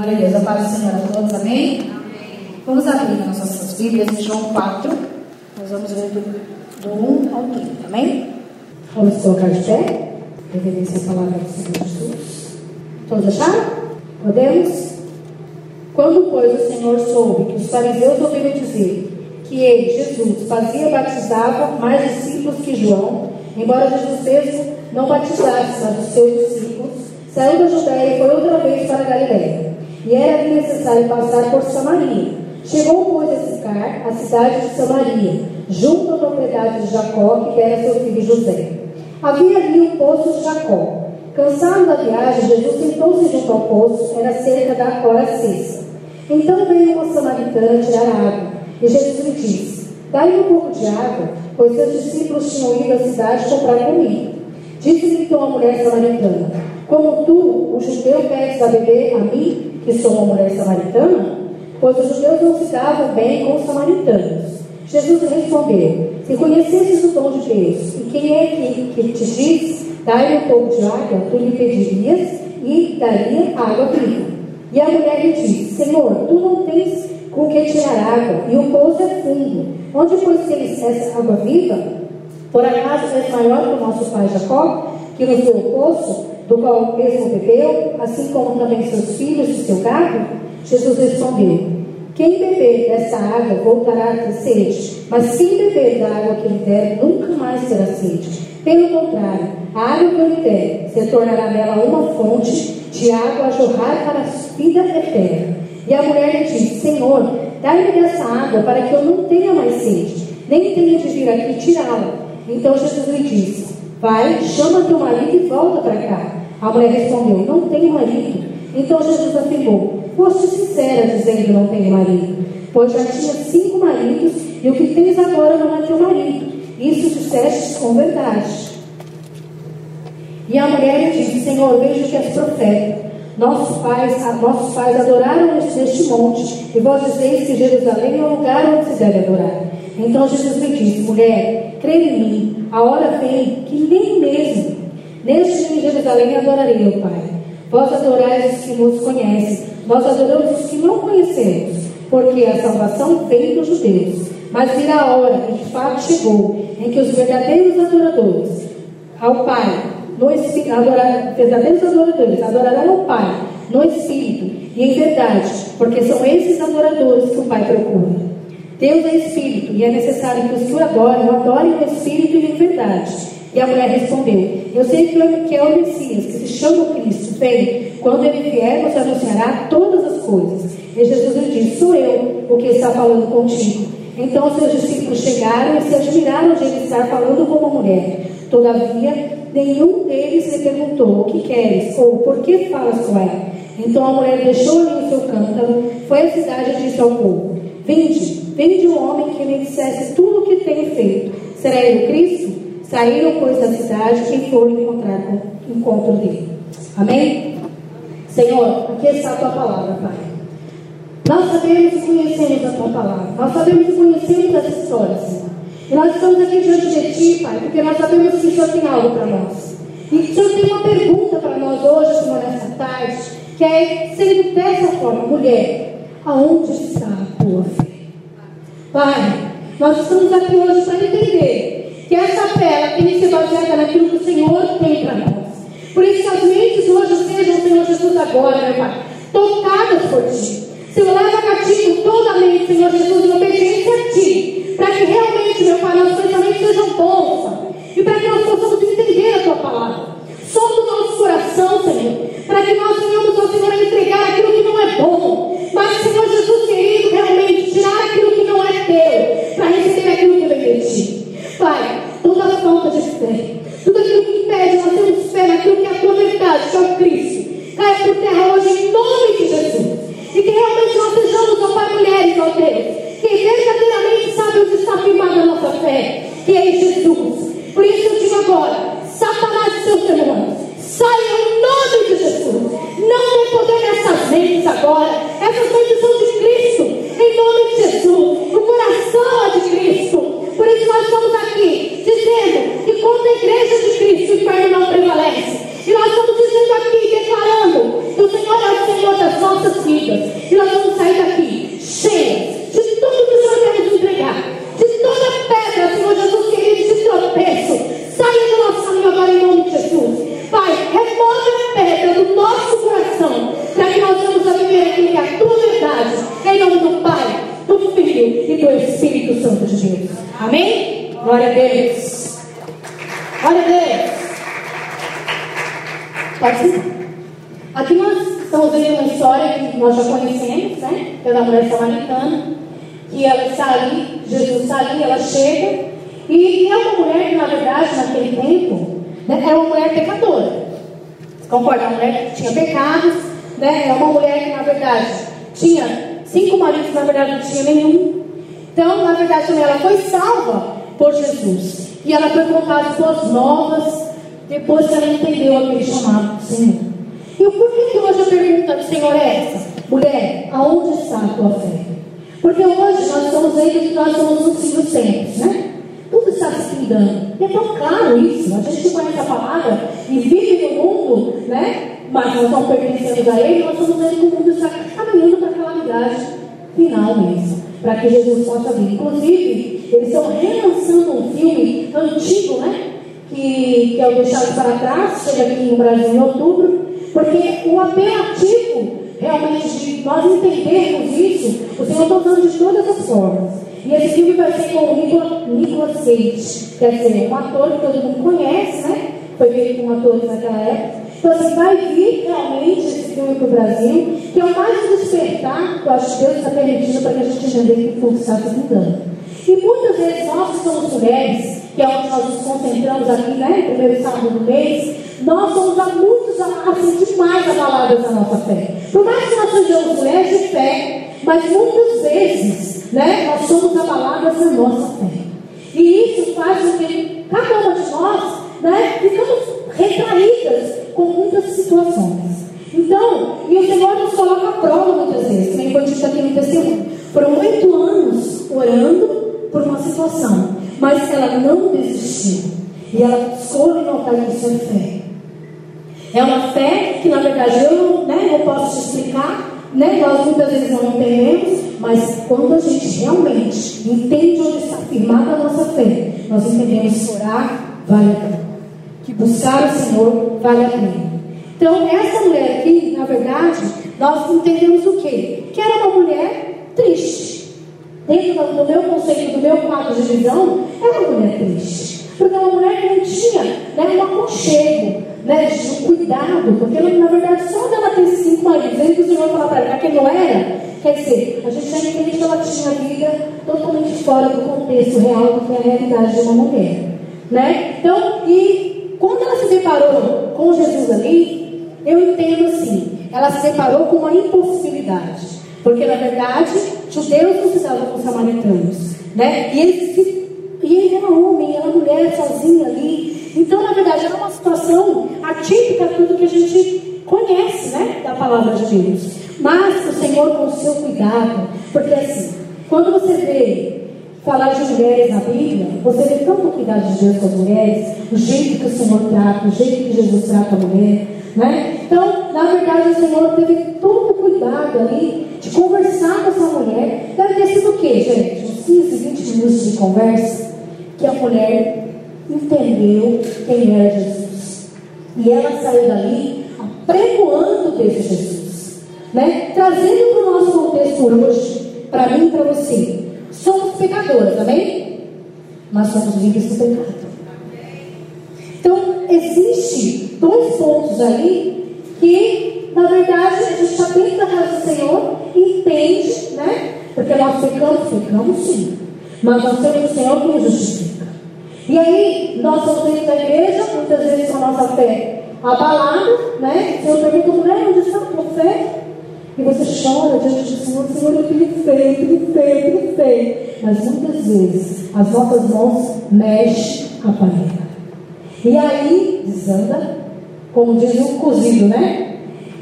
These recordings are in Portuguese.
Glória a Deus. A paz do Senhor a todos. Amém? Amém. Vamos abrir nossas Bíblias em João 4. Nós vamos ler do, do 1 ao 30. Amém? Vamos colocar de pé. Reverência a palavra do Senhor Jesus. Todos acharam? Podemos? Quando, pois, o Senhor soube que os fariseus ouviram dizer que ele, Jesus, fazia e batizava mais discípulos que João, embora Jesus mesmo não batizasse, mas os seus discípulos, saiu da Judéia e foi outra vez para a Galiléia. E era necessário passar por Samaria. Chegou, pois, a ficar a cidade de Samaria, junto à propriedade de Jacó, que era seu filho José. Havia ali um poço de Jacó. Cansado da viagem, Jesus sentou-se junto ao poço, era cerca da hora sexta. Então veio uma samaritana tirar água, e Jesus lhe disse: Dai-me um pouco de água, pois seus discípulos tinham ido à cidade comprar comida. Disse-lhe então a mulher samaritana: Como tu, o judeu, pedes a beber a mim, que sou uma mulher samaritana? Pois os judeus não se davam bem com os samaritanos. Jesus respondeu: Se conhecesses o dom de Deus, e quem é que, que te diz, dai-me um pouco de água, tu lhe pedirias e daria água viva. E a mulher lhe disse: Senhor, tu não tens com que tirar água, e o poço é fundo. Onde pois tens essa água viva? Por acaso és maior que o nosso pai Jacó, que nos deu o poço, do qual mesmo bebeu, assim como também seus filhos e seu gado? Jesus respondeu: Quem beber dessa água voltará a ter sede, mas quem beber da água que lhe der nunca mais terá sede. Pelo contrário, a água que lhe der se tornará nela uma fonte de água a jorrar para a vida eterna. E a mulher lhe disse: Senhor, dai-me dessa água para que eu não tenha mais sede, nem tenha de vir aqui tirá-la. Então Jesus lhe disse: Vai, chama teu marido e volta para cá. A mulher respondeu: Não tenho marido. Então Jesus afirmou: Foste sincera, dizendo: Não tenho marido. Pois já tinha cinco maridos, e o que tens agora não é teu marido. Isso disseste com verdade. E a mulher lhe disse: Senhor, vejo que és profeta. Nossos pais, nossos pais adoraram neste monte, e vós dizeis que Jerusalém é o lugar onde se deve adorar. Então Jesus me disse: Mulher, crê em mim, a hora vem que nem mesmo neste em Jerusalém adorarei o Pai. Vós adorais os que nos conhecem, nós adoramos os que não conhecemos, porque a salvação vem dos judeus. Mas virá a hora, e de fato chegou, em que os verdadeiros adoradores ao Pai, no Espírito, adorar, verdadeiros adoradores adorarão ao Pai no Espírito e em verdade, porque são esses adoradores que o Pai procura. Deus é Espírito e é necessário que os o adorem, o adorem no Espírito e em verdade. E a mulher respondeu: Eu sei que é o Messias, que se chama Cristo. Vem, quando ele vier, nos anunciará todas as coisas. E Jesus lhe disse: Sou eu o que está falando contigo. Então seus discípulos chegaram e se admiraram de ele estar falando com uma mulher. Todavia, nenhum deles lhe perguntou: O que queres? ou por que falas com ela? Então a mulher deixou ali o seu cântaro, foi à cidade e disse ao povo: Vinde, vinde um homem que me dissesse tudo o que tem feito. Será ele o Cristo? Saíram, pois, da cidade e foram encontrar o encontro dele. Amém? Senhor, aqui está a tua palavra, Pai. Nós sabemos e conhecemos a tua palavra. Nós sabemos e conhecemos as histórias, Senhor. E nós estamos aqui diante de ti, Pai, porque nós sabemos que o Senhor tem algo para nós. E o Senhor tem uma pergunta para nós hoje, Senhor, nessa tarde, que é sendo dessa forma, mulher, aonde está tua fé? Pai, nós estamos aqui hoje para entender que essa fé ela tem que ser baseada naquilo que o Senhor tem para nós. Por isso que as mentes hoje sejam, Senhor Jesus, agora, meu Pai, tocadas por Ti. Senhor, leva cativo toda a mente, Senhor Jesus, em obediência a Ti, para que realmente, meu Pai, nossos pensamentos sejam bons, e para que nós possamos entender a Tua palavra. Solta o nosso coração, Senhor, para que nós venhamos ao Senhor a entregar aquilo que não é bom, mas, Senhor Jesus querido, realmente tirar aquilo que não é teu, para receber aquilo que vem de Ti. Pai, toda a falta de fé, tudo aquilo que impede nós termos fé naquilo que é a Tua verdade, que é o Cristo, caia por terra hoje em nome de Jesus. E que realmente nós sejamos, ó Pai, mulheres, ó Deus, que verdadeiramente sabe onde está firmada a nossa fé, que é em Jesus. Por isso eu digo agora, Satanás e seus demônios, saiam em nome de Jesus. Não tem poder nessas mentes agora. Essas mentes são de Cristo, em nome de Jesus. O coração é de Cristo. Por isso nós estamos aqui dizendo que contra a igreja de Cristo o inferno não prevalece. E nós estamos dizendo aqui, declarando que o Senhor é o Senhor das nossas vidas. remove a pedra do nosso coração, para que nós vamos a viver aquilo que é a tua verdade, em nome do Pai, do Filho e do Espírito Santo de Deus. Amém? Glória a Deus. Glória a Deus. Pode ser? Aqui nós estamos vendo uma história que nós já conhecemos, né? Que é da mulher samaritana. Que ela está ali, Jesus está ali, ela chega. E é uma mulher que, na verdade, naquele tempo, né, era uma mulher pecadora. Concorda? Uma mulher que tinha né? É uma mulher que, na verdade, tinha cinco maridos, na verdade, não tinha nenhum. Então, na verdade, também ela foi salva por Jesus. E ela foi contar as boas novas depois que ela entendeu aquele chamado do Senhor. E o porquê que hoje a pergunta do Senhor é essa? Mulher, aonde está a tua fé? Porque hoje nós estamos vendo que nós somos os filhos tempos, né? Tudo está se findando. E é tão claro isso. A gente conhece a palavra e vive no mundo, né? Mas não pertencemos a ele, nós estamos vendo que o mundo está caminhando para a calamidade final mesmo. Para que Jesus possa vir. Inclusive, eles estão relançando um filme antigo, né? Que, que é o Deixado para Trás, chega aqui no Brasil em outubro porque o apelativo realmente de nós entendermos isso, o Senhor está usando de todas as formas. E esse filme vai ser com o Nicolas, Nicolas Cage, quer dizer, um ator que todo mundo conhece, né? Foi feito com atores naquela época. Então, assim, vai vir realmente esse filme para o Brasil, que é o mais despertar que eu acho que Deus está permitindo para que a gente entenda que tudo está se mudando. E muitas vezes nós que somos mulheres, que é onde nós nos concentramos aqui, né? Primeiro sábado do mês, nós somos há muitos assim, demais abaladas na nossa fé. Por mais que nós sejamos mulheres de fé, mas muitas vezes né, nós somos abaladas na nossa fé. E isso faz com que cada uma de nós né, ficamos retraídas com muitas situações. Então, e o Senhor nos coloca à prova muitas vezes, como foi dito aqui no testemunho. Foram oito anos orando por uma situação, mas ela não desistiu. E ela cair em sua fé. É uma fé que, na verdade, eu né, não posso te explicar, né? nós muitas vezes não entendemos, mas quando a gente realmente entende onde está firmada a nossa fé, nós entendemos que orar vale a pena, que buscar o Senhor vale a pena. Então, essa mulher aqui, na verdade, nós entendemos o quê? Que era uma mulher triste. Dentro do meu conceito, do meu quadro de visão, era uma mulher triste. Porque era uma mulher que não tinha né, um aconchego, né, de cuidado, porque ela, na verdade só dela ter cinco maridos, aí que o Senhor fala para ela, quem não era, quer dizer, a gente já entende que ela tinha vida totalmente fora do contexto real do que é a realidade de uma mulher. Né? Então, e quando ela se deparou com Jesus ali, eu entendo assim, ela se deparou com uma impossibilidade. Porque na verdade, judeus não se davam com samaritanos. Né? E, eles se, e ele era homem, ela mulher sozinha ali. Então, na verdade, era uma situação atípica tudo que a gente conhece, né? Da palavra de Deus. Mas o Senhor, com o seu cuidado, porque assim, quando você vê falar de mulheres na Bíblia, você vê tanto cuidado de Deus com as mulheres, o jeito que o Senhor trata, o jeito que Jesus trata a mulher, né? Então, na verdade, o Senhor teve todo o cuidado ali de conversar com essa mulher. Deve ter sido o quê, gente? Uns 15, 20 minutos de conversa que a mulher entendeu quem era Jesus. E ela saiu dali apregoando desse Jesus. Né? Trazendo para o nosso contexto hoje, para mim e para você. Somos pecadoras, amém? Mas somos livres do pecado. Então, existe dois pontos ali que, na verdade, a gente está dentro da casa do Senhor, entende, né? Porque nós pecamos, pecamos sim. Mas nós temos o Senhor que nos justifica. E aí, nós somos dentro da igreja, muitas vezes com a nossa fé abalada, né? O Senhor pergunta, mulher, onde está fé? E você chora diante do Senhor, Senhor, eu eu tenho fé. Mas muitas vezes, as nossas mãos mexem a panela. E aí, desanda, como diz o cozido, né?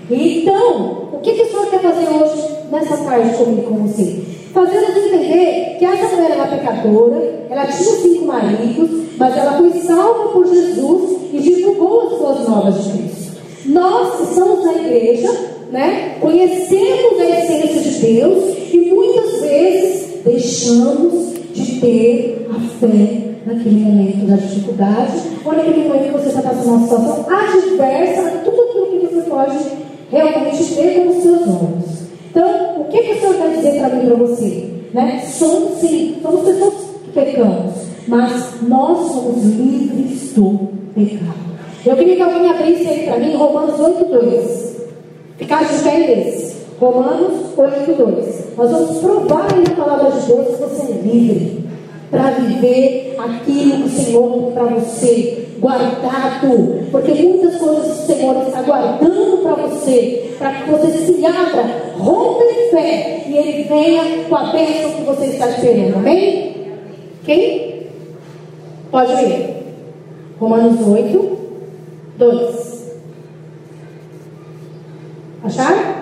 Então, o que, que o Senhor quer fazer hoje, nessa tarde, comigo com você? Fazendo-nos entender que essa mulher era pecadora, ela tinha cinco maridos, mas ela foi salva por Jesus e divulgou as suas novas de Cristo. Nós estamos na igreja, né? Conhecemos a essência de Deus e muitas vezes deixamos de ter a fé naquele momento da dificuldade, ou naquele momento que você está passando uma situação adversa, tudo aquilo que você pode realmente ver com os seus olhos. Então, o que, que o Senhor quer dizer para mim e para você? Né? Somos sim, somos pessoas que pecamos, mas nós somos livres do pecado. Eu queria que alguém abrisse aí para mim Romanos 8, 2. Desse. Romanos 8, 2. Nós vamos provar aí na palavra de Deus que você é livre para viver aquilo que o Senhor para você, guardado, porque muitas coisas o Senhor está guardando para você, para que você se abra, rompa em fé e Ele venha com a bênção que você está esperando, amém? Quem? Pode ler. Romanos 8, 2. Acharam?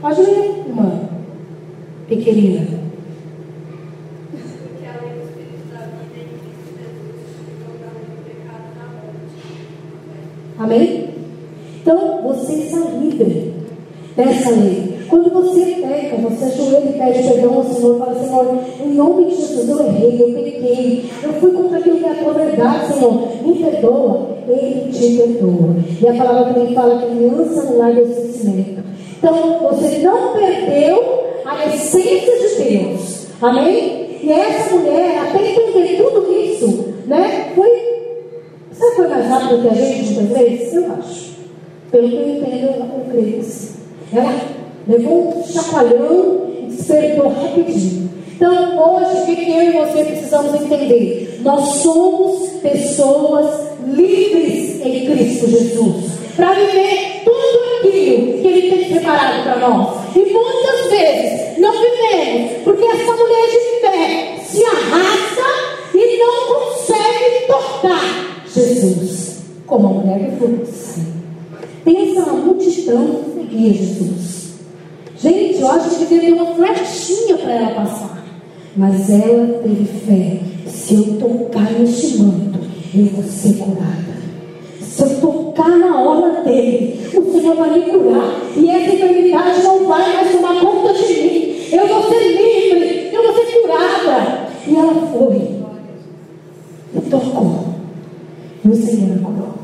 Pode ler, irmã. Pequenina. Amém? Então, você está livre dessa lei. Quando você peca, você ajoelha e pede perdão ao Senhor, fala, Senhor, em nome de Jesus, eu errei, eu pequei, eu fui contra aquilo que é a tua verdade, Senhor, me perdoa, Ele te perdoa. E a palavra também fala que aliança no lar do esquecimento. Então, você não perdeu a essência de Deus. Amém? E essa mulher, até entender tudo isso, né, foi Sabe que foi mais rápido que a gente muitas vezes? Eu acho. Pelo que eu entendo, eu creio assim. Ela levou um chacoalhão e despertou rapidinho. Então, hoje, o que eu e você precisamos entender? Nós somos pessoas livres em Cristo Jesus. Para viver tudo aquilo que Ele tem preparado para nós. E muitas vezes não vivemos, porque essa mulher de fé se arrasta e não consegue tocar Jesus, como a mulher do fluxo. Pensa na multidão que seguia Jesus. Gente, eu acho que devia ter uma flechinha para ela passar. Mas ela teve fé. Se eu tocar neste manto, eu vou ser curada. Se eu tocar na hora dele, o Senhor vai me curar. E essa enfermidade não vai mais tomar conta de mim. Eu vou ser livre, eu vou ser curada. E ela foi. E tocou. E o Senhor curou.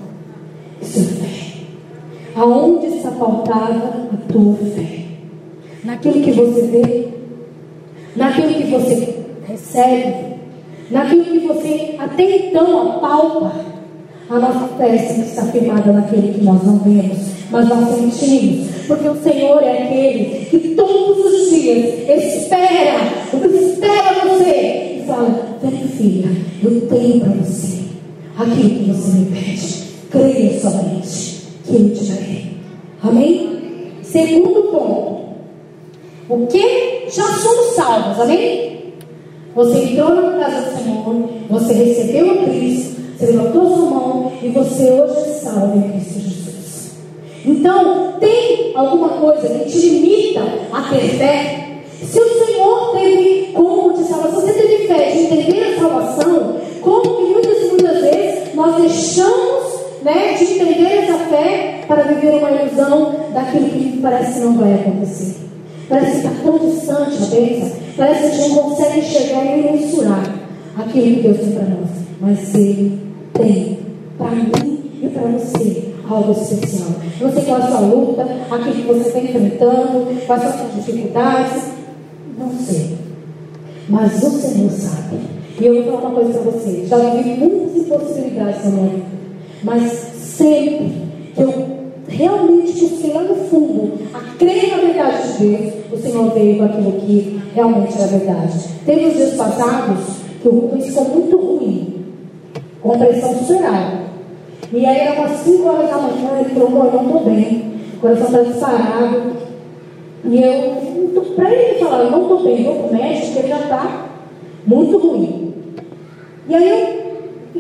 Isso é fé. Aonde está pautada a tua fé? Naquilo que você vê, naquilo que você recebe, naquilo que você até então apalpa. A nossa fé está firmada naquele que nós não vemos, mas nós sentimos. Porque o Senhor é aquele que todos os dias espera, espera você e fala: Vem, filha, eu tenho para você aquilo que você me pede. Creia somente que eu te darei. Amém? Segundo ponto. O que já somos salvos, amém? Você entrou na casa do Senhor, você recebeu a Cristo, você levantou sua mão e você hoje é salvo em Cristo Jesus. Então, tem alguma coisa que te limita a ter fé? Se o Senhor teve como de salvação, você teve fé de entender a salvação, como que muitas e muitas vezes nós deixamos né, de entender essa fé para viver uma ilusão daquilo que parece que não vai acontecer. Parece que está tão distante a bênção, parece que a gente não consegue enxergar nem mensurar aquilo que Deus tem para nós. Mas Ele tem para mim e para você algo especial. Não sei qual é a sua luta, aquilo que você está enfrentando, quais são as suas dificuldades. Não sei. Mas o Senhor sabe. E eu vou falar uma coisa para você. Já vivi muitas impossibilidades na minha vida. Mas sempre que eu realmente no fundo a crer na verdade de Deus, o Senhor veio com aquilo que realmente era verdade. Teve os dias passados que o Rubens ficou muito ruim, com pressão superada. E aí era umas 5 horas da manhã, ele falou, eu não estou bem, o coração está disparado. E eu, para ele falar, eu não estou bem, vou para o médico, ele já está muito ruim. E aí eu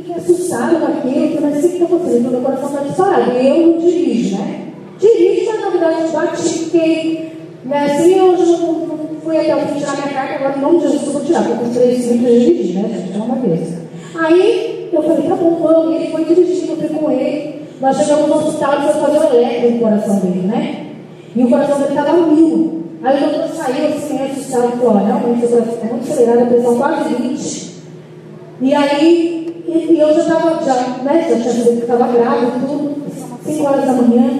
fiquei assustada com aquilo, mas o que está acontecendo? Meu coração está disparado. E eu não dirijo, né? Dirijo, mas na verdade bati, fiquei. Né, assim, eu não, fui até o fim tirar minha carta, agora nome de Jesus eu vou tirar, porque com três minutos eu dirigi, né, gente? É uma vez. Aí eu falei, tá bom, vamos. Ele foi dirigindo, eu fui com ele. Nós chegamos no hospital e foi fazer o elétrico no coração dele, né? E o coração dele estava mil. Aí o doutor saiu assim, assustado e falou: realmente o coração está muito acelerado, a pressão quase 20. E aí, e, eu já estava, já, né, já tinha que estava grávida, tudo, 5 horas da manhã,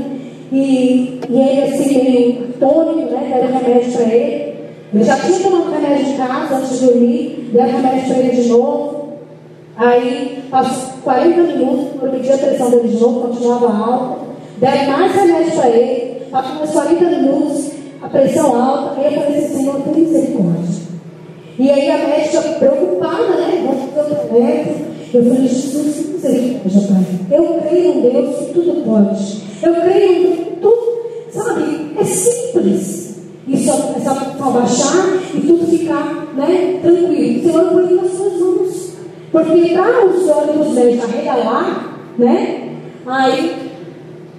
e, e ele assim, meio tônico, né, deram remédio para ele. Eu já tinha tomado remédio em casa antes de dormir, deram remédio para ele de novo. Aí, passou 40 minutos, eu pedi a pressão dele de novo, continuava alta. Deram mais remédio para ele, passou mais 40 minutos, a pressão alta. Aí eu falei assim, Senhor, tem misericórdia. E aí a médica preocupada, né? Eu falei, Jesus, misericórdia, Pai. Eu creio em Deus que tudo pode. Eu creio em tudo, sabe? É simples. Isso é só baixar e tudo ficar né, tranquilo. Senhor, eu ponho nas suas mãos. Porque para os olhos dos médicos arregalar, né? Aí,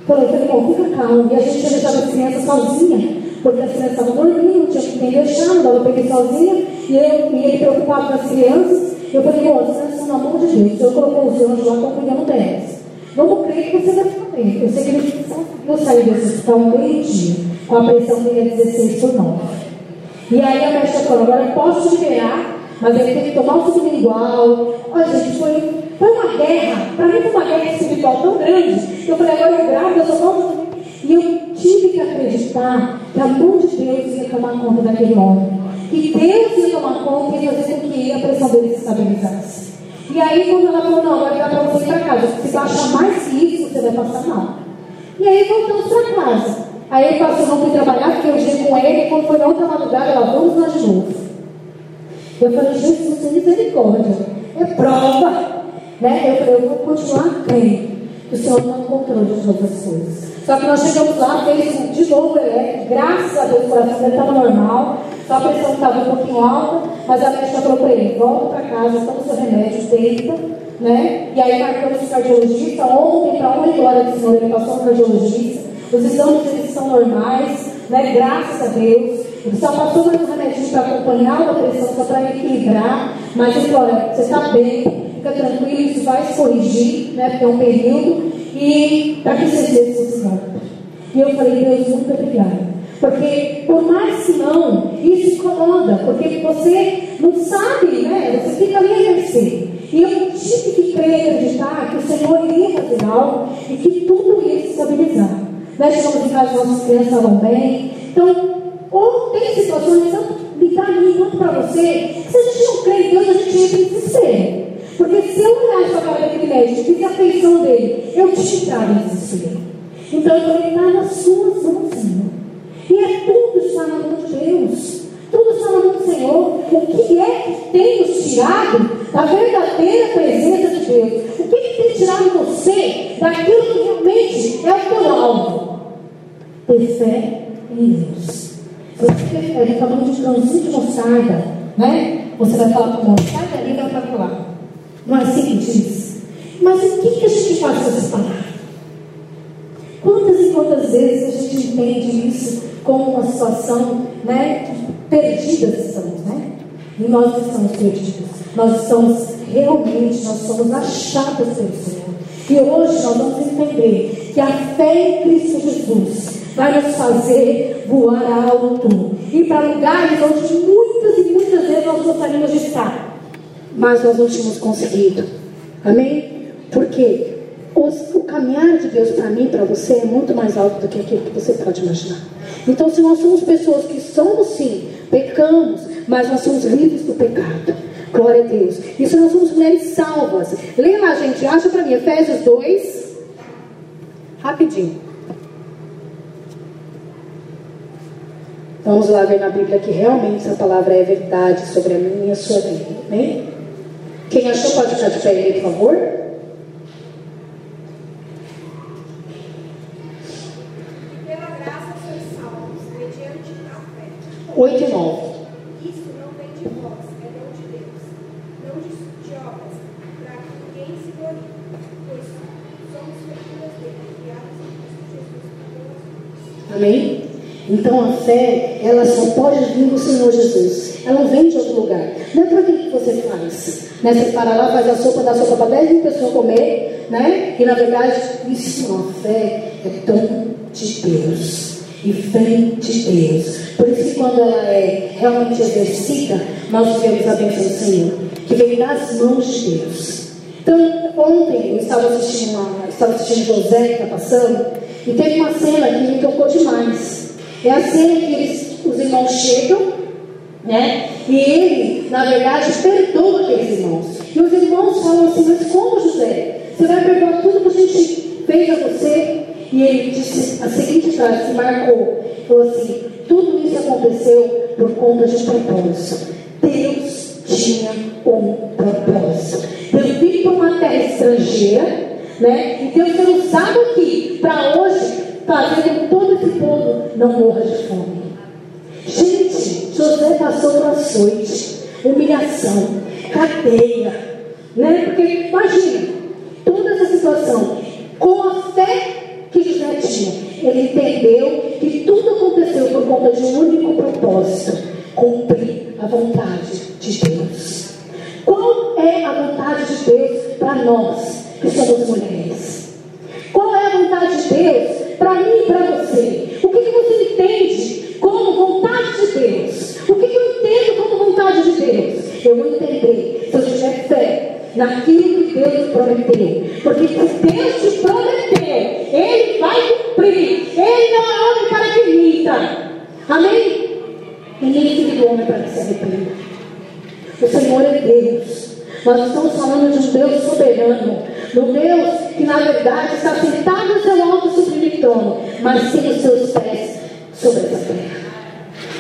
falei, bom, fica calmo. E a gente deixado as crianças sozinhas porque as crianças estavam dormindo, tinha que não dava para peguei sozinha, e, eu, e ele preocupado com as crianças, eu falei, bom, crianças são na mão de Deus, Senhor colocou os anjos lá, estão cuidando delas. Vamos crer que você vai ficar bem. Eu sei que ele conseguiu sair desse hospital meio-dia, com a pressão dele é 16 por 9. E aí a médica falou, agora eu posso liberar, mas ele tem que tomar o sublingual. Olha, gente, foi, foi uma guerra, para mim foi uma guerra espiritual tão grande, eu falei, agora eu gravo, eu só posso e eu tive que acreditar que a mão de Deus ia tomar conta daquele homem. Que Deus ia tomar conta e fazer com que a pressão dele se estabilizasse. E aí, quando ela falou, não, vai dar para você ir para casa. Se você achar mais isso, você vai passar mal. E aí voltamos para casa. Aí ele passou, não fui trabalhar, fiquei o dia com ele, e quando foi na outra madrugada, ela, vamos lá de novo. Eu falei, Jesus, tem misericórdia. É prova. Né? Eu falei, eu vou continuar crendo. O Senhor está no controle de todas as coisas. Só que nós chegamos lá, fez de novo elétrico, graças a Deus o coração dele estava normal, a pressão estava um pouquinho alta, mas a médica falou para ele, volta para casa, toma seu remédio, deita, né? E aí marcamos o cardiologista, ontem para uma hora de senhor ele passou cardiologista, os exames eles são normais, né? Graças a Deus. Ele só passou mais um remédio para acompanhar a pressão, só para equilibrar, mas ele falou, olha, você está bem, fica tranquilo, isso vai se corrigir, né? Porque é um período, e para que vocês necessitam. E eu falei, Deus, muito obrigada. Porque, por mais que não, isso incomoda, porque você não sabe, né? Você fica ali a mercê. E eu tive que crer e acreditar que o Senhor iria fazer algo e que tudo ia se estabilizar. Nós chegamos em casa, nossas crianças estavam bem. Então, ou tem situações, tanto para mim quanto para você, que se a gente não crê em Deus, a gente entra em desespero. Porque se eu olhar para a cara daquele médico e fizer a feição dele, eu te trago em desespero. Então eu falei, está nas suas mãos, Senhor. E é tudo está na mão de Deus. Tudo está na mão do Senhor. O que é que tem nos tirado da verdadeira presença de Deus? O que, é que tem tirado você daquilo que realmente é o teu alvo? Ter fé em Deus. Se você prefere falando de grãozinho de mostarda, né? Você vai falar com mostarda ali vai para lá. Não é assim que diz? Mas o que, que a gente faz com essas palavras? Quantas e quantas vezes a gente entende isso como uma situação né, perdida estamos, né? E nós estamos perdidos. Nós estamos realmente, nós somos achados pelo Senhor. E hoje nós vamos entender que a fé em Cristo Jesus vai nos fazer voar alto. E para lugares onde muitas e muitas vezes nós gostaríamos de estar mas nós não tínhamos conseguido. Amém? Porque o caminhar de Deus para mim, para você, é muito mais alto do que aquilo que você pode imaginar. Então, se nós somos pessoas que somos sim, pecamos, mas nós somos livres do pecado. Glória a Deus. E se nós somos mulheres salvas. Lê lá, gente, acha para mim, Efésios 2. Rapidinho. Vamos lá ver na Bíblia que realmente essa palavra é verdade sobre a minha e a sua vida. Amém? Quem achou pode ficar de pé aí, por favor? Pela graça sois salvos, mediante a fé. 8 e 9. Isso não vem de vós, é dom de Deus, não de, de obras, para que ninguém se glorie, pois somos dele, criados em Cristo Jesus Amém? Então a fé, ela só pode vir do Senhor Jesus. Ela não vem de outro lugar. Não é para que você faz. Né? Você para lá, faz a sopa, dá sopa para 10 mil pessoas comer, né? E na verdade, isso, a fé é dom de Deus. E vem de Deus. Por isso quando ela é realmente exercida, nós vemos a bênção do Senhor, que vem das mãos de Deus. Então, ontem eu estava assistindo, uma, estava assistindo José que está passando, e teve uma cena que me tocou demais. É a cena que eles, os irmãos chegam, né? E ele, na verdade, perdoa aqueles irmãos. E os irmãos falam assim, mas como José? Você vai perdoar tudo que a gente fez a você? E ele disse a frase, se marcou, falou assim, tudo isso aconteceu por conta de propósito. Deus tinha um propósito. Deus veio para uma terra estrangeira, né? E Deus foi usado aqui para hoje fazer com todo esse povo não morra de fome. Gente, José passou por açoite, humilhação, cadeia, né? Porque imagina, toda essa situação, com a fé que José tinha, ele entendeu que tudo aconteceu por conta de um único propósito: cumprir a vontade de Deus. Qual é a vontade de Deus para nós que somos mulheres? Qual é a vontade de Deus para mim e para você? O que, que você entende como vontade de Deus? O que, que eu entendo como vontade de Deus? Eu vou entender se eu tiver fé naquilo que Deus prometeu. Porque se Deus te prometeu, Ele vai cumprir. Ele não é homem para que minta. Amém? E nem filho do homem para que se arrependa. O Senhor é Deus. Nós estamos falando de um Deus soberano. Um Deus que, na verdade, está sentado no seu alto sublime trono, mas tem os seus pés sobre essa terra.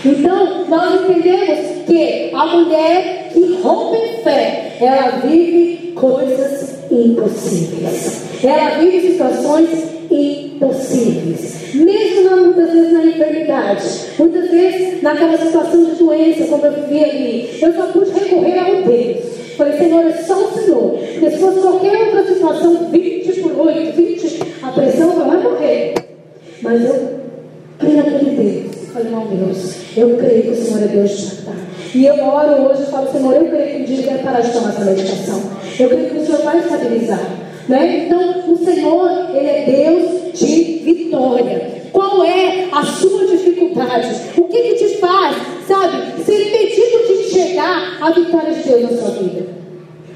Então, nós entendemos que a mulher que rompe em fé, ela vive coisas impossíveis. Ela vive situações impossíveis. Mesmo muitas vezes na enfermidade, muitas vezes naquela situação de doença, como eu vivi ali, eu só pude recorrer ao Deus. Falei, Senhor, é só o Senhor. Porque se fosse qualquer outra situação, 20 por 8, 20, a pressão vai morrer. Mas eu creio naquele Deus. Falei, não, Deus, eu creio que o Senhor é Deus de. E eu oro hoje e falo, Senhor, eu creio que um dia vai parar de tomar essa medicação. Eu creio que o Senhor vai estabilizar. Né? Então, o Senhor, Ele é Deus de vitória. Qual é a sua dificuldade? O que, que te faz, sabe, ser impedido de enxergar a vitória de Deus na sua vida?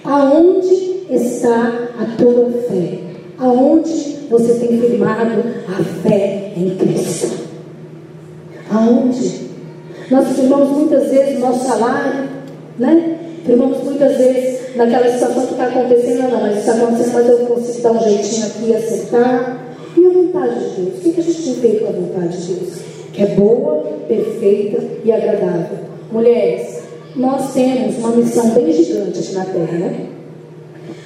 Aonde está a tua fé? Aonde você tem firmado a fé em Cristo? Aonde? Nós firmamos muitas vezes nosso salário, né? Firmamos muitas vezes naquela situação que está acontecendo, não, mas está acontecendo, mas eu consigo dar um jeitinho aqui acertar. E a vontade de Deus? O que a gente tem com a vontade de Deus? Que é boa, perfeita e agradável. Mulheres, nós temos uma missão bem gigante aqui na Terra, né?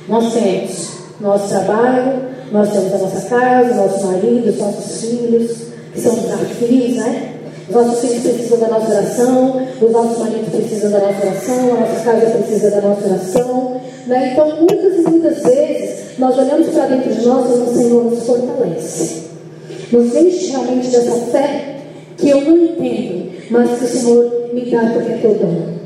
Nós temos nosso trabalho, nós temos a nossa casa, nosso marido, os nossos filhos, que são desafios, né? Os nossos filhos precisam da nossa oração, os nossos maridos precisam da nossa oração, a nossa casa precisa da nossa oração. Né? Então, muitas e muitas vezes, nós olhamos para dentro de nós e o Senhor nos fortalece. Nos enche realmente dessa fé que eu não entendo, mas que o Senhor me dá porque é teu dom.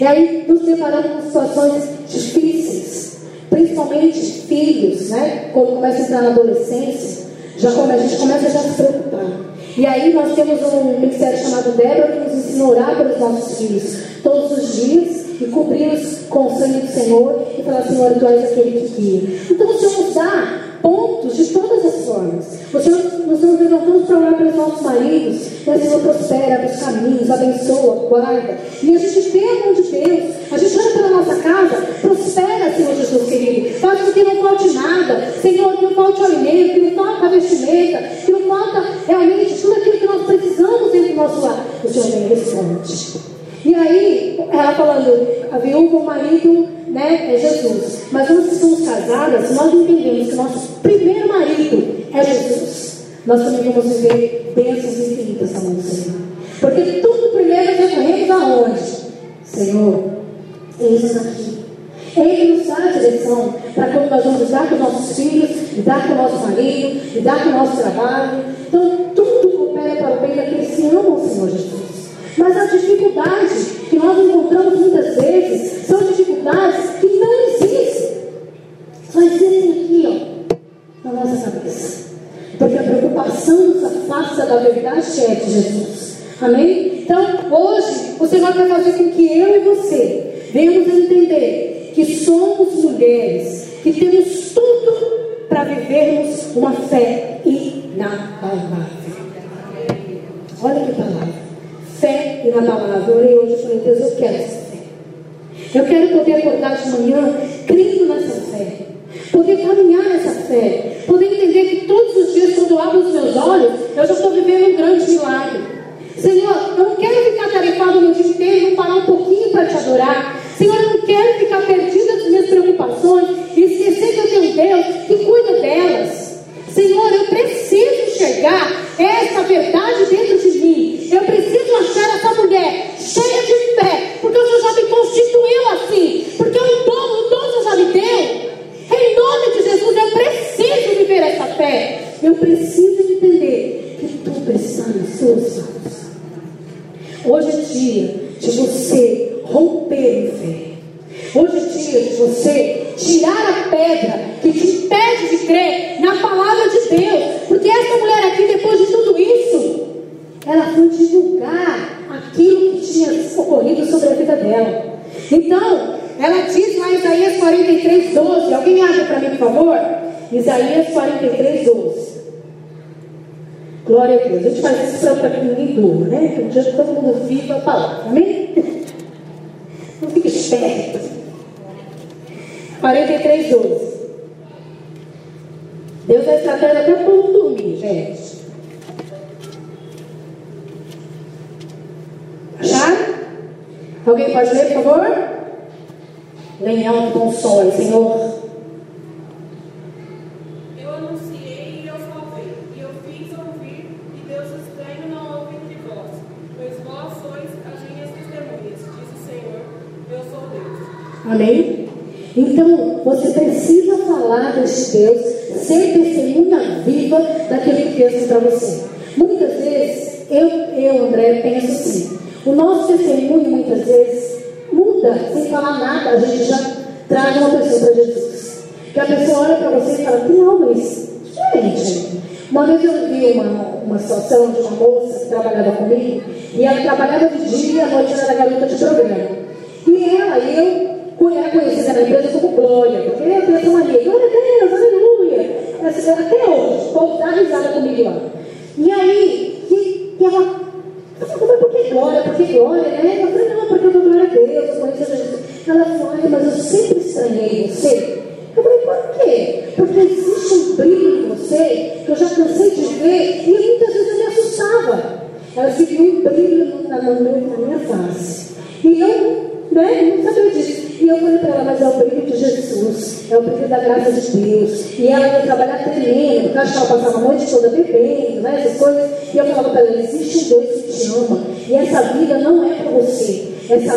E aí, nos deparamos com situações difíceis, principalmente filhos, né? Quando começa a entrar na adolescência, já a gente começa já a se preocupar. E aí nós temos um ministério chamado Débora que nos ensina a orar pelos nossos filhos. Todos os dias e cobri-los com o sangue do Senhor e falar, Senhor, tu és aquele que guia. Então o Senhor nos dá pontos de todas as formas. O Senhor, nós nos levantamos para orar pelos nossos maridos, e o Senhor prospera, abre os caminhos, abençoa, guarda. E a gente vê a mão de Deus, a gente ora pela nossa casa, prospera, Senhor Jesus querido. Faz com que não falte nada, Senhor, que não falte alimento, que não falte a vestimenta, que não falta realmente tudo aquilo que nós precisamos dentro do nosso lar. O Senhor vem responde. E aí, ela falando, a viúva, o marido, né, é Jesus. Mas nós que somos casadas, nós entendemos que nosso primeiro marido é Jesus. Nós também vamos viver bênçãos infinitas na Senhor. Porque tudo primeiro nós recorremos aonde? Senhor, eis aqui. Ele nos dá a direção para quando nós vamos lidar com nossos filhos, lidar com o nosso marido, lidar com o nosso trabalho. Então, tudo coopera tentavam divulgar aquilo que tinha ocorrido sobre a vida dela. Então, ela diz lá em Isaías 43, 12. Alguém acha para mim, por favor? Isaías 43, 12. Glória a Deus. A gente faz isso para que ninguém durma, né? Que um dia todo mundo viva tá a palavra. Amém? Não fique esperto. 43, 12. Deus é estratégia até para o dormir, gente. Alguém pode ler, por favor? Leia alto testemunhas. som aí, Senhor. Amém? Então, você precisa falar deste Deus, ser testemunha viva daquele que texto para você. Muitas vezes, eu, eu André, penso assim: o nosso testemunho, muitas vezes, muda sem falar nada. A gente já traz uma pessoa para Jesus. Que a pessoa olha para você e fala: Tem mas diferente. Uma vez eu vi uma, uma situação de uma moça que trabalhava comigo, e ela trabalhava de dia, à noite era garota de programa. E ela, eu, era conhecida na empresa como Glória, porque eu tenho uma amiga, é glória a Deus, aleluia. Até hoje, o povo dá risada comigo lá. E aí,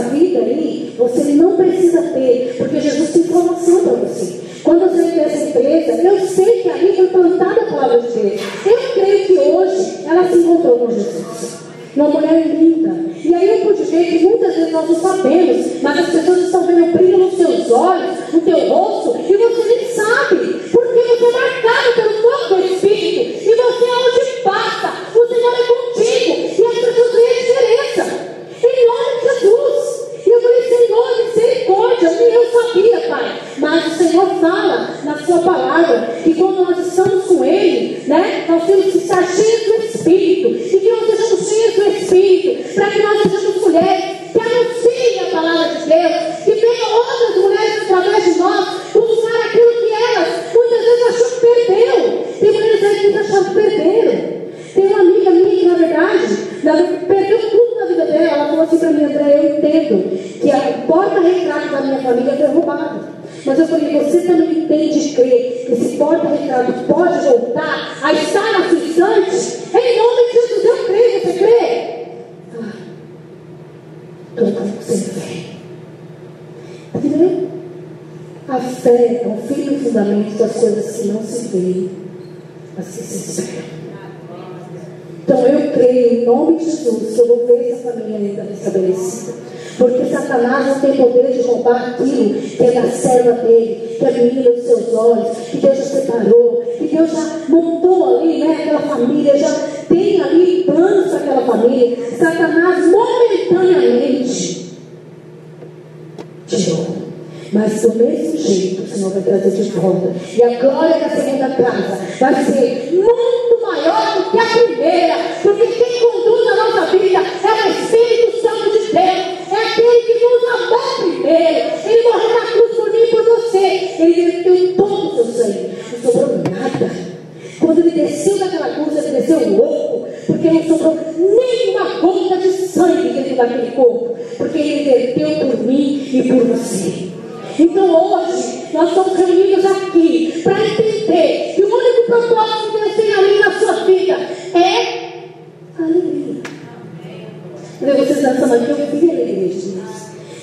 सभी गले usar aquilo que elas muitas vezes acham que perdeu. Tem mulheres aí que acharam que perderam. Tem uma amiga minha que, na verdade, perdeu tudo na vida dela. Ela falou assim para mim, André, eu entendo que a porta-retrato da minha família foi roubada Mas eu falei, você também de crer que esse porta-retrato pode voltar a estar fundamento das coisas que não se veem, mas que se esperam. Então eu creio em nome de Jesus que eu vou ver essa família ainda restabelecida. Porque Satanás não tem poder de roubar aquilo que é da serva dele, que é menina dos seus olhos, que Deus já separou, que Deus já montou ali né, aquela família, já tem ali planos para aquela família. Satanás momentaneamente tirou. Mas do mesmo jeito o Senhor vai trazer de volta. E a glória da segunda casa vai ser muito maior do que a primeira. Porque quem conduz a nossa vida é o Espírito Santo de Deus. É aquele que nos amou primeiro. Ele morreu na cruz por mim por você. Ele deu todo o seu sangue. Não sobrou nada. Quando ele desceu daquela cruz, ele desceu louco. Porque não sobrou nenhuma gota de sangue dentro daquele corpo. Porque ele verteu por mim e por você. Então hoje nós estamos reunidos aqui para entender que o único propósito que Deus tem ali na sua vida é alegria. Quando vocês dançando aqui, eu vi alegria disso.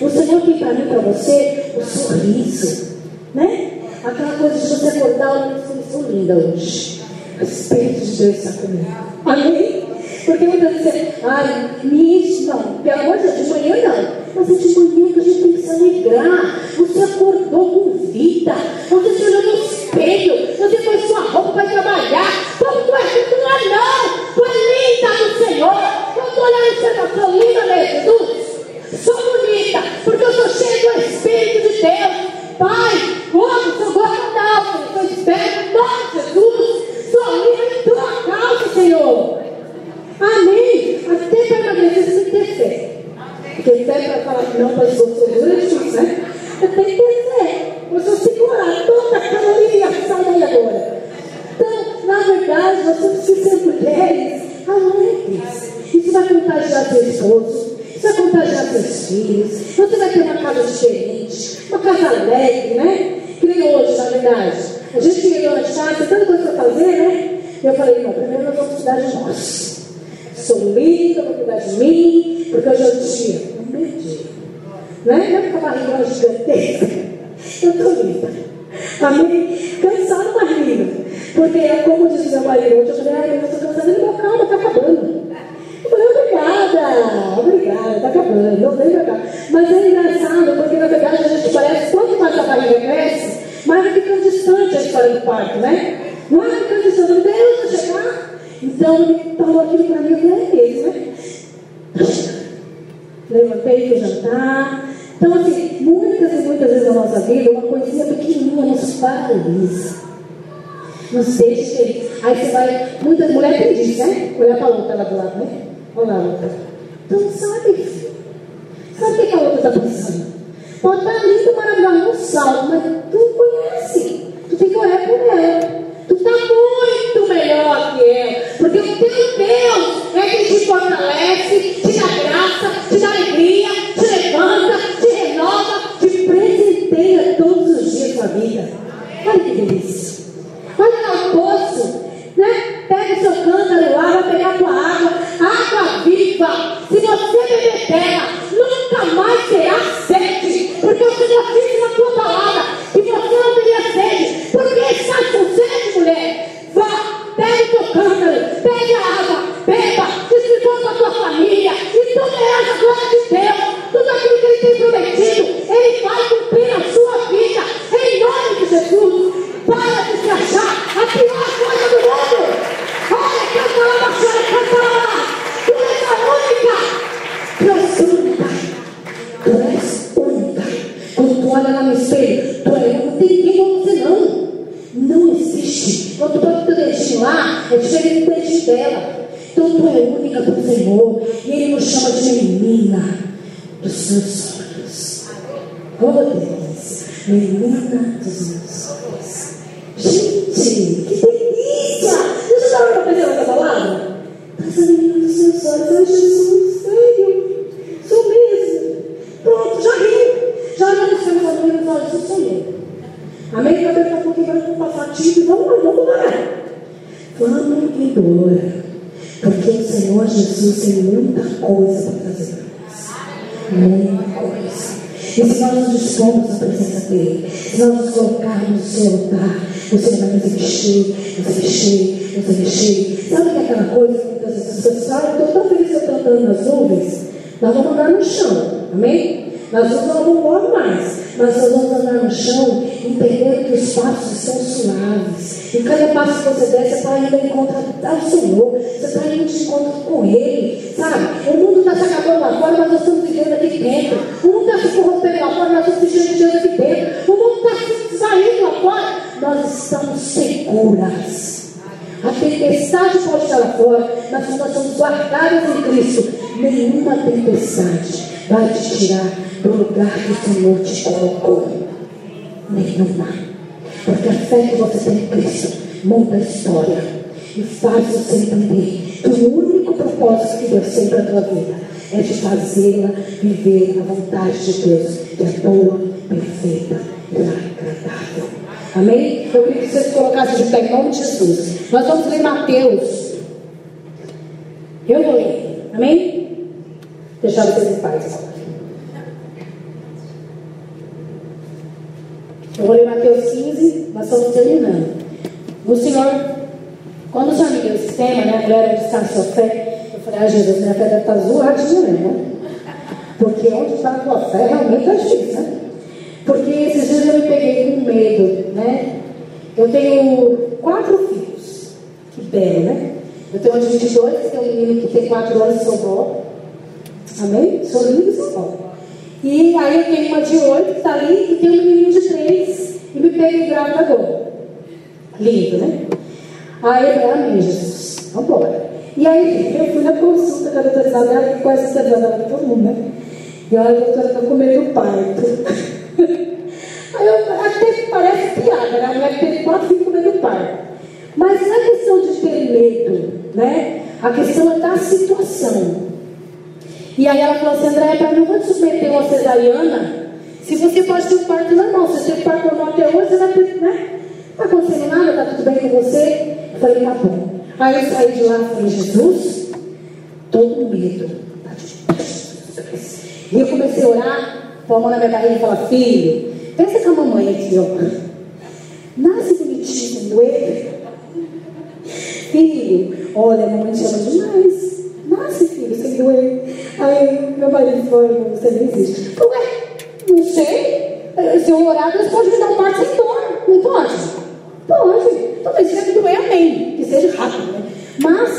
O Senhor tem para mim, para você, o sorriso. Né? Aquela coisa de você acordar, olha, eu sou linda hoje. O Espírito de Deus está comigo. Amém? Porque muitas vezes, ai, nisso não, pelo amor de Deus, de manhã não. Mas é de manhã que a gente tem que se alegrar. Você acordou com vida. Você se olhou no espelho. Você foi sua roupa para trabalhar. Como tu é tu não é não. Tu é linda do Senhor. Eu estou olhando você, eu sou linda mesmo, Jesus. Sou bonita, porque eu sou cheia do Espírito de Deus. Pai, como sou gorda não, eu sou esperto, em nome de Jesus. Sou linda em tua causa, Senhor. Amém. Até para emagrecer você tem que ter fé. Porque fé para falar que não para as outras é difícil, né? Você tem que ter fé. Você segurar toda a caloria sai daí agora. Então, na verdade, nós temos que ser mulheres alegres. Isso vai contagiar seu esposo. Isso vai contagiar seus filhos. Você vai ter uma casa diferente. Uma casa alegre, né? Que nem hoje, na verdade. A gente chegou na casa, tanta coisa para fazer, né? E eu falei, não, primeiro nós vamos cuidar de nós. Sou linda, vou cuidar de mim, porque hoje é o dia. Não Não é? É com a barriga gigantesca. Eu estou linda. Amém? Cansada, mas linda. Porque é como disse meu marido hoje, eu falei, ai, eu estou cansada. Ele calma, está acabando. Eu falei, obrigada, obrigada, está acabando, vem pra cá. Mas é engraçado, porque na verdade a gente parece, quanto mais a barriga cresce, mais ficando distante a história do parto, né? É ficando distante, Deus vai chegar. Então ele falou aquilo para mim, eu falei, é mesmo, né? Levantei para jantar. Então, assim, muitas e muitas vezes na nossa vida, uma coisinha pequenininha nos paralisa. Nos deixa feliz. Aí você vai, muitas mulheres têm disso, né? Olhar para a outra lá do lado, né? Olha a outra. Então, sabe? Sabe o que, que a outra está pensando? Pode estar lindo, maravilhoso, no salto, mas tu não conhece. Tu tem que olhar por ela. Tu está muito melhor que ela. Porque o teu Deus é que te fortalece, te dá graça, te dá alegria, te levanta, te renova, te presenteia todos os dias da vida. Olha que delícia. Olha lá o poço. Né? Pega o seu cântaro lá, vai pegar a tua água, água viva. Se você beber terra, nunca mais terá sede. Porque o Senhor disse na tua palavra que você não teria sede. Porque estás com cântaro, pega água, beba, distribua para a tua família. E tu terás a glória de Deus. Tudo aquilo que Ele tem prometido, Ele vai cumprir na sua vida. Em nome de Jesus. Para de se achar a pior coisa do mundo. Olha, canta lá, Marcela, canta lá. Tu és a única. Tu és única. Tu és única. Quando tu olha lá no espelho, tu é não tem ninguém como você não. Não existe. Quando tu bota o teu dedinho lá, é diferente do dedinho dela. Então tu é única para o Senhor. E Ele nos chama de menina dos seus olhos. Oh Deus, menina dos meus olhos. Gente, que delícia! Deixa eu dar uma coisa nessa palavra. Essa menina dos seus olhos, ai Jesus, sério, sou mesmo. Pronto, já riu. Já olhou no céu, essa menina dos olhos, isso sou eu. Amém? Então daqui a pouquinho vai passar tipo e vamos lá, vamos lá. Vamos embora. Porque o Senhor Jesus tem muita coisa para fazer para nós. Muita coisa. E se nós nos dispomos à presença dele, se nós nos colocarmos no seu altar, o Senhor encher, nos encher, nos encher. Sabe que é aquela coisa que as pessoas falam, eu estou tão feliz eu estou andando nas nuvens, nós vamos andar no chão. Amém? Nós não vamos mais. Mas nós vamos andar no chão, entendendo que os passos são suaves. E cada passo que você der, você está indo em conta do Senhor. Você está indo de encontro com Ele. Sabe? O mundo está se acabando lá fora, mas nós estamos vivendo aqui dentro. O mundo está se corrompendo lá fora, nós estamos vivendo aqui dentro. O mundo está se saindo lá fora, nós estamos A tempestade pode estar lá fora, mas nós somos guardados em Cristo. Nenhuma tempestade vai te tirar do lugar que o Senhor te colocou. Nenhuma. Porque a fé que você tem em Cristo muda a história e faz você entender que o único propósito que Deus tem para a tua vida é de fazê-la viver a vontade de Deus, que é boa, perfeita e agradável. Amém? Eu queria que vocês colocassem de pé em nome de Jesus. Nós vamos ler Mateus. Eu vou ler. Amém? Deixar vocês em paz. Eu vou ler Mateus 15, nós estamos terminando. O Senhor, quando o Senhor me deu esse tema, né, a mulher onde está a sua fé, eu falei, ah, Jesus, minha fé deve estar zoadinha mesmo, né? Porque onde está a tua fé realmente é difícil, né? Porque esses dias eu me peguei com medo, né? Eu tenho quatro filhos, que belo, né? Eu tenho um de 22, que tem um menino que tem quatro anos e sou vó. Amém? Sou lindo e sou vó. E aí eu tenho uma de oito que está ali e tem um menino de três e me peguei grávida agora. Lindo, né? Aí eu falei, amém, Jesus. Vambora. E aí eu fui na consulta com a doutora Isabela, que conhece a doutora todo mundo, né? E olha, a doutora está com medo do parto. aí eu, até parece piada, né? A mulher teve quatro com do parto. Mas é questão de medo, né? A questão é da situação. E aí ela falou assim, André, para não vou te submeter uma cesariana, se você pode ter um parto normal, se você teve parto normal até hoje, você vai ter, né? Não está acontecendo nada, está tudo bem com você? Eu falei, tá bom. Aí eu saí de lá e falei, Jesus, com medo. E eu comecei a orar, pôr a mão na minha barriga e falar, filho, pensa com a mamãe aqui, ó. Nasce bonitinho, sem doer. Filho, olha, a mamãe te ama demais. Nasce, filho, sem doer. Aí meu marido falou, você nem existe. Ué, não sei. Se eu orar, Deus pode me dar um parto sem dor. Não pode? Pode. Então, seja doer, amém. Que seja rápido, né? Mas,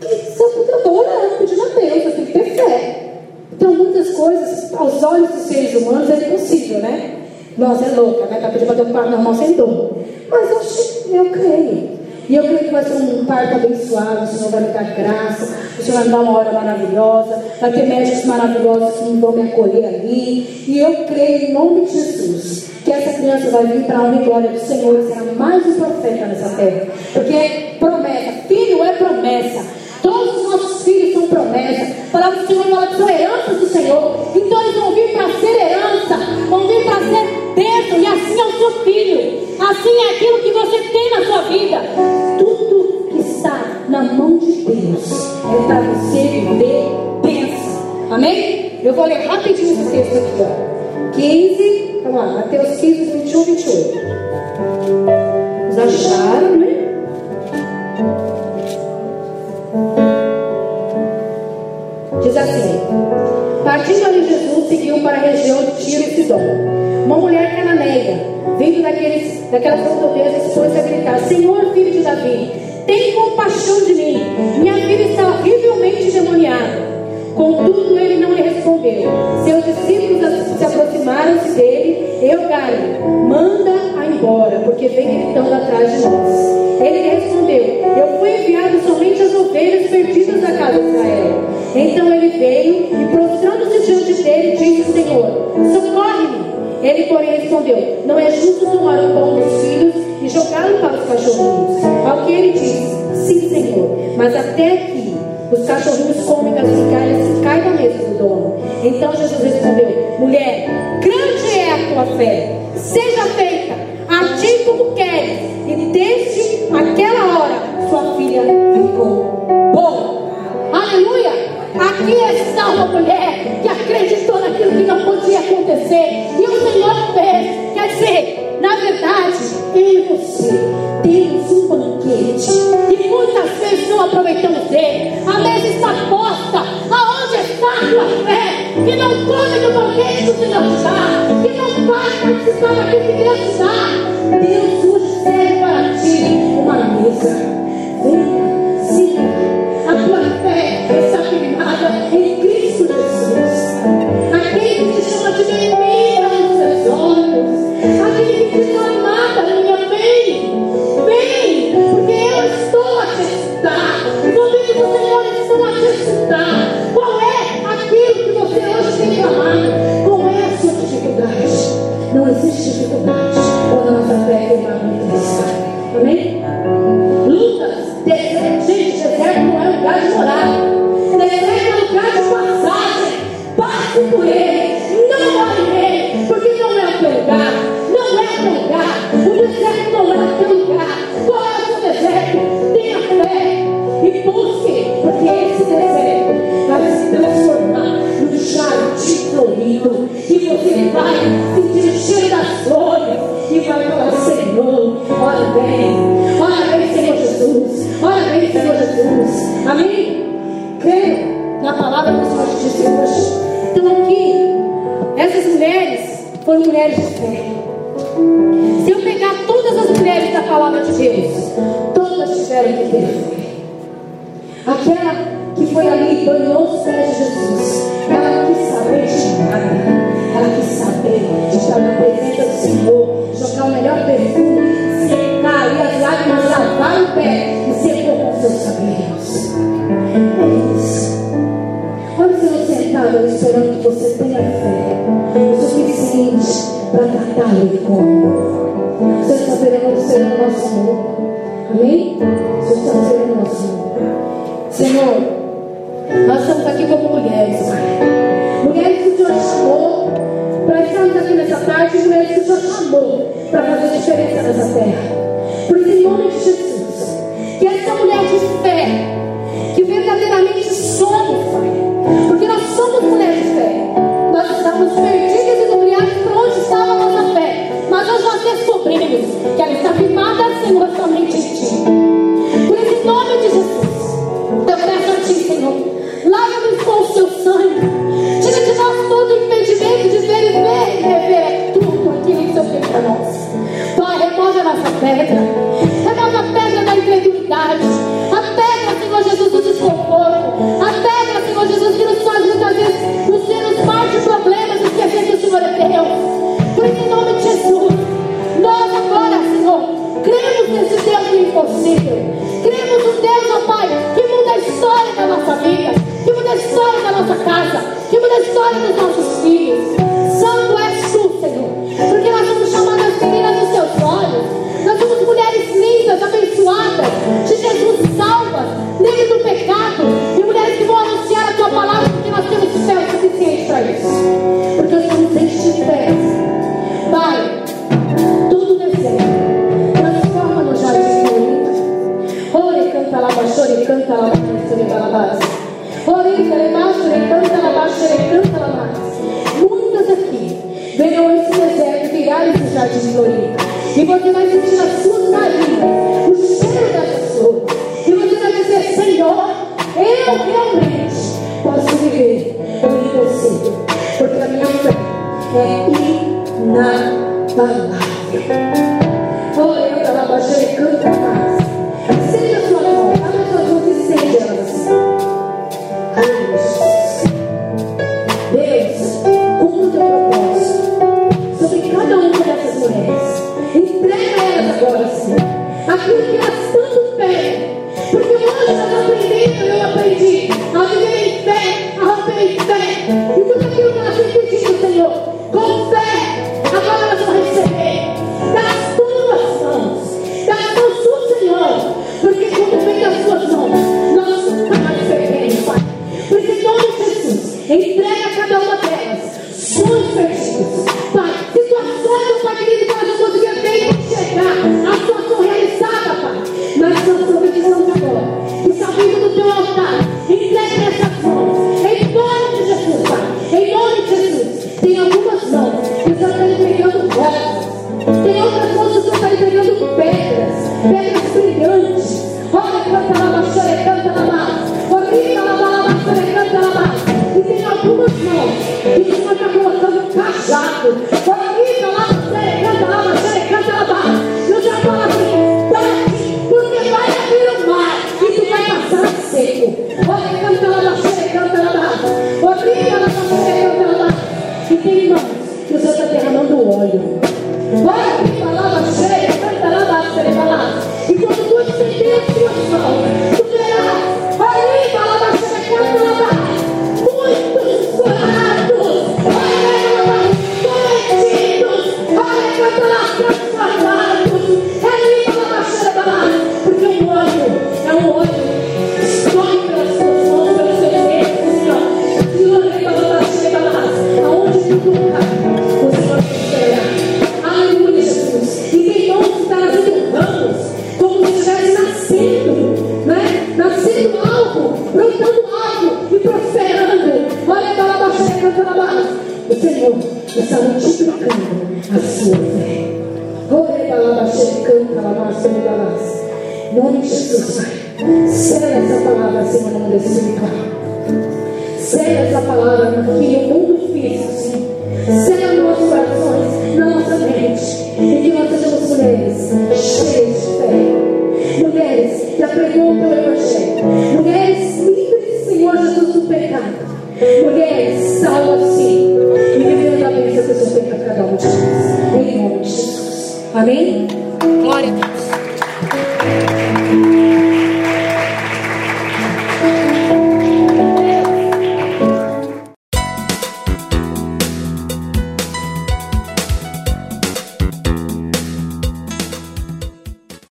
se eu estou orando, pedindo a Deus, eu tenho que ter fé. Então, muitas coisas, aos olhos dos seres humanos, é impossível, né? Nossa, é louca, pedindo para ter um parto normal sem dor. Mas eu, eu creio. E eu creio que vai ser um parto abençoado, o Senhor vai me dar graça, o Senhor vai me dar uma hora maravilhosa, vai ter médicos maravilhosos que vão me acolher ali. E eu creio em nome de Jesus que essa criança vai vir para a honra e glória do Senhor e será mais um profeta nessa terra. Porque é promessa, filho é promessa. Todos os nossos filhos são promessas. A palavra do Senhor fala que são heranças do Senhor. Então eles vão vir filho. Assim é aquilo que você tem na sua vida. Tudo que está na mão de Deus é para você viver bênção. Amém? Eu vou ler rapidinho esse texto aqui, ó. 15, vamos lá, Mateus 15, 21, 28. Vocês acharam, né? Diz assim: Partindo ali Jesus, seguiu para a região de Tiro e Sidom. Uma mulher cananeia, vindo daqueles, daquelas redondezas, foi-se a gritar: Senhor, filho de Davi, tem compaixão de mim. Minha filha está horrivelmente demoniada. Contudo, ele não lhe respondeu. Seus discípulos se aproximaram-se dele. Eu, Galho, manda-a embora, porque vem gritando atrás de nós. Ele respondeu: Eu fui enviado somente às ovelhas perdidas da casa de Israel. Então ele veio e, prostrando-se diante dele, disse: Senhor, socorre-me. Ele, porém, respondeu: Não é justo tomar o pão dos filhos e jogá-lo para os cachorrinhos. Ao que ele disse: Sim, Senhor, mas até aqui os cachorrinhos comem das migalhas que caem da mesa do dono. Então Jesus respondeu: Mulher, grande é a tua fé, seja feita a ti como queres. E desde aquela hora sua filha ficou boa. Aleluia! Aqui está uma mulher que acreditou naquilo que não podia acontecer. E o eu e você temos um banquete e muitas vezes não aproveitamos ele. A mesa está posta, aonde está a tua fé? Que não come do banquete que não está, que não vai participar daquilo que Deus está. Deus hoje serve para ti uma mesa. bem. Ora, bem, Senhor Jesus. Ora, bem, Senhor Jesus. Amém? Creio na palavra do Senhor Jesus. Então, aqui, essas mulheres foram mulheres de fé. Se eu pegar todas as mulheres da palavra de Deus, todas tiveram que ter fé. Aquela que foi ali e banhou os pés de Jesus, ela quis saber de nada. Ela quis saber de estar na presença do Senhor, jogar o melhor perfume ande e se cabelos. É isso. Olha o Senhor sentado esperando que você tenha fé o suficiente para tratar ele com Você está esperando o nosso amor. Amém? Você está esperando o nosso amor. Senhor, nós estamos aqui como mulheres, Pai. Mulheres que o Senhor chamou para estarmos aqui nessa tarde, mulheres que o Senhor chamou para fazer diferença nessa terra. Por isso, em nome de Jesus. Deus. Que